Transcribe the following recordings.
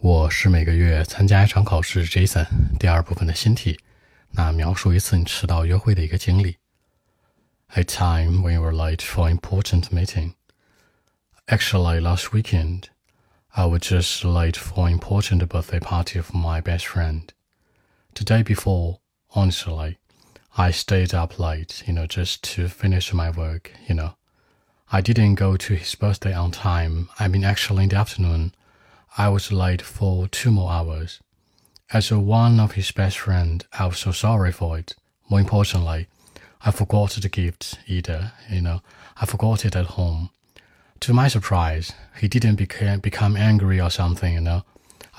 我是每个月参加一场考试，Jason。第二部分的新题，那描述一次你迟到约会的一个经历。A time when you were late for important meeting. Actually, last weekend, I was just late for important birthday party of my best friend. The day before, honestly, I stayed up late, you know, just to finish my work, you know. I didn't go to his birthday on time. I mean, actually, in the afternoon. I was late for two more hours. As one of his best friends, I was so sorry for it. More importantly, I forgot the gift either, you know, I forgot it at home. To my surprise, he didn't became, become angry or something, you know.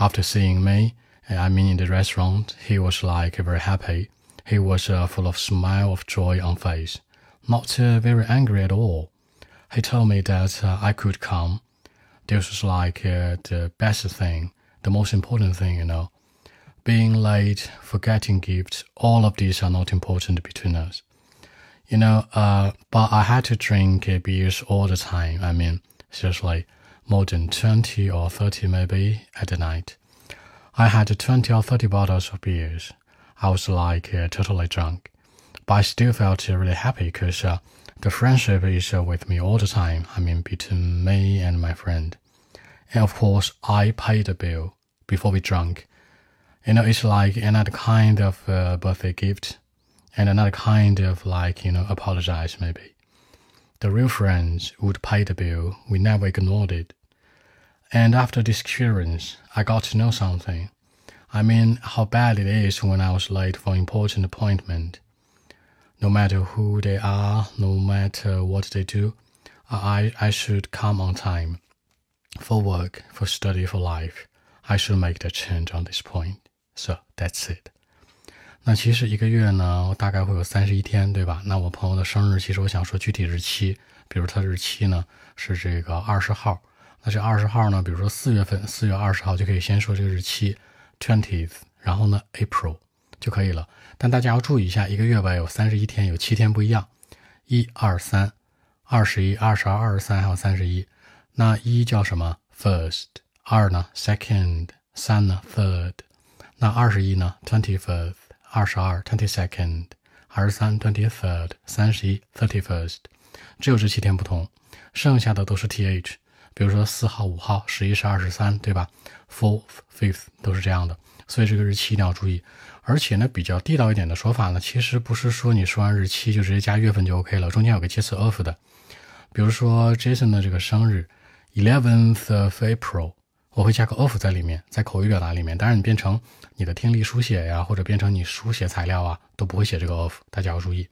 After seeing me, I mean in the restaurant, he was like very happy. He was uh, full of smile of joy on face, not uh, very angry at all. He told me that uh, I could come this was like uh, the best thing, the most important thing, you know. Being late, forgetting gifts, all of these are not important between us. You know, uh, but I had to drink uh, beers all the time. I mean, seriously, more than 20 or 30 maybe at the night. I had 20 or 30 bottles of beers. I was like uh, totally drunk. But I still felt really happy because uh, the friendship is uh, with me all the time. I mean, between me and my friend. And of course, I paid the bill before we drank. You know, it's like another kind of uh, birthday gift and another kind of like, you know, apologize maybe. The real friends would pay the bill. We never ignored it. And after this experience, I got to know something. I mean, how bad it is when I was late for important appointment no matter who they are, no matter what they do, I, I should come on time. For work, for study, for life, I should make the change on this point. So that's it. 那其实一个月呢，大概会有三十一天，对吧？那我朋友的生日，其实我想说具体日期，比如他的日期呢是这个二十号。那这二十号呢，比如说四月份，四月二十号就可以先说这个日期，twentieth，然后呢，April。就可以了。但大家要注意一下，一个月吧有三十一天，有七天不一样，一、二、三、二十一、二十二、二十三，还有三十一。那一叫什么？First。二呢？Second。三呢？Third。那二十一呢？Twenty first。二十二？Twenty second。二十三？Twenty third。三十一？Thirty first。只有这七天不同，剩下的都是 th。比如说四号、五号、十一、十二、十三，对吧？Fourth、Fifth 都是这样的。所以这个日期一定要注意。而且呢，比较地道一点的说法呢，其实不是说你说完日期就直接加月份就 OK 了，中间有个介词 of 的。比如说 Jason 的这个生日，eleventh of April，我会加个 of 在里面，在口语表达里面。当然，你变成你的听力书写呀，或者变成你书写材料啊，都不会写这个 of，大家要注意。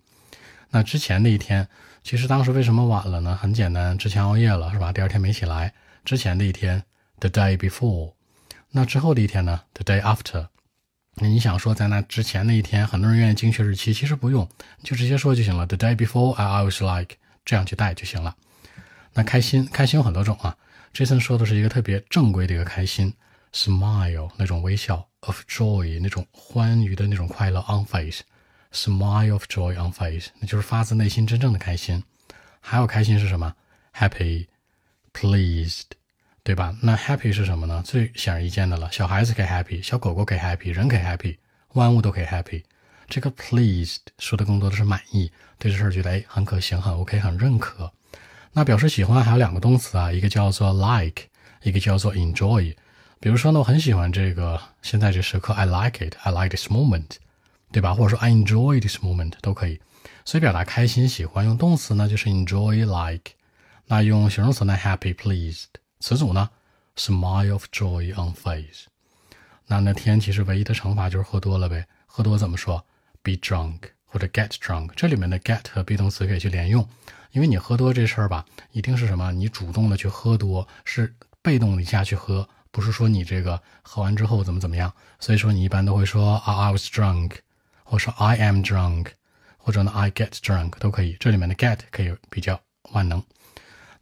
那之前的一天，其实当时为什么晚了呢？很简单，之前熬夜了，是吧？第二天没起来。之前的一天，the day before。那之后的一天呢，the day after。那你想说在那之前那一天，很多人愿意精确日期，其实不用，就直接说就行了。The day before I was like 这样去带就行了。那开心，开心有很多种啊。Jason 说的是一个特别正规的一个开心，smile 那种微笑，of joy 那种欢愉的那种快乐，on face，smile of joy on face，那就是发自内心真正的开心。还有开心是什么？happy，pleased。对吧？那 happy 是什么呢？最显而易见的了，小孩子可以 happy，小狗狗可以 happy，人可以 happy，万物都可以 happy。这个 pleased 说的更多的是满意，对这事儿觉得哎很可行，很 OK，很认可。那表示喜欢还有两个动词啊，一个叫做 like，一个叫做 enjoy。比如说呢，我很喜欢这个现在这时刻，I like it，I like this moment，对吧？或者说 I enjoy this moment 都可以。所以表达开心、喜欢用动词呢就是 enjoy，like。那用形容词呢 happy，pleased。词组呢，smile of joy on face。那那天其实唯一的惩罚就是喝多了呗。喝多怎么说？be drunk 或者 get drunk。这里面的 get 和 be 动词可以去连用，因为你喝多这事儿吧，一定是什么？你主动的去喝多，是被动的下去喝，不是说你这个喝完之后怎么怎么样。所以说你一般都会说 I was drunk，或者说 I am drunk，或者呢 I get drunk 都可以。这里面的 get 可以比较万能。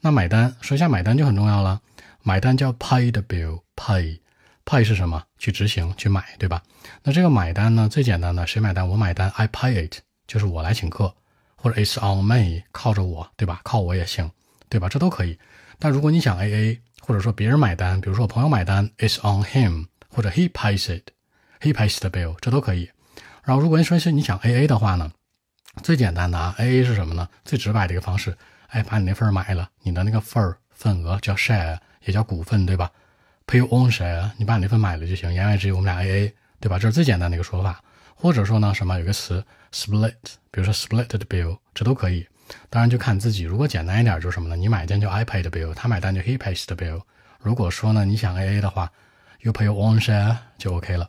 那买单，说一下买单就很重要了。买单叫 pay the bill，pay Pay 是什么？去执行，去买，对吧？那这个买单呢？最简单的，谁买单？我买单，I pay it，就是我来请客，或者 It's on me，靠着我，对吧？靠我也行，对吧？这都可以。但如果你想 AA，或者说别人买单，比如说我朋友买单，It's on him，或者 he pays it，he pays the bill，这都可以。然后如果你说是你想 A A 的话呢，最简单的啊，A A 是什么呢？最直白的一个方式，哎，把你那份买了，你的那个份儿份额叫 share，也叫股份，对吧？Pay your own share，你把你那份买了就行，言外之意我们俩 A A，对吧？这是最简单的一个说法。或者说呢，什么有个词 split，比如说 split the bill，这都可以。当然就看自己。如果简单一点，就是什么呢？你买单就 I pay the bill，他买单就 he pays the bill。如果说呢，你想 A A 的话，you pay your own share 就 OK 了。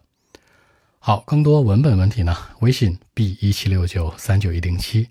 好，更多文本问题呢，微信 b 一七六九三九一零七。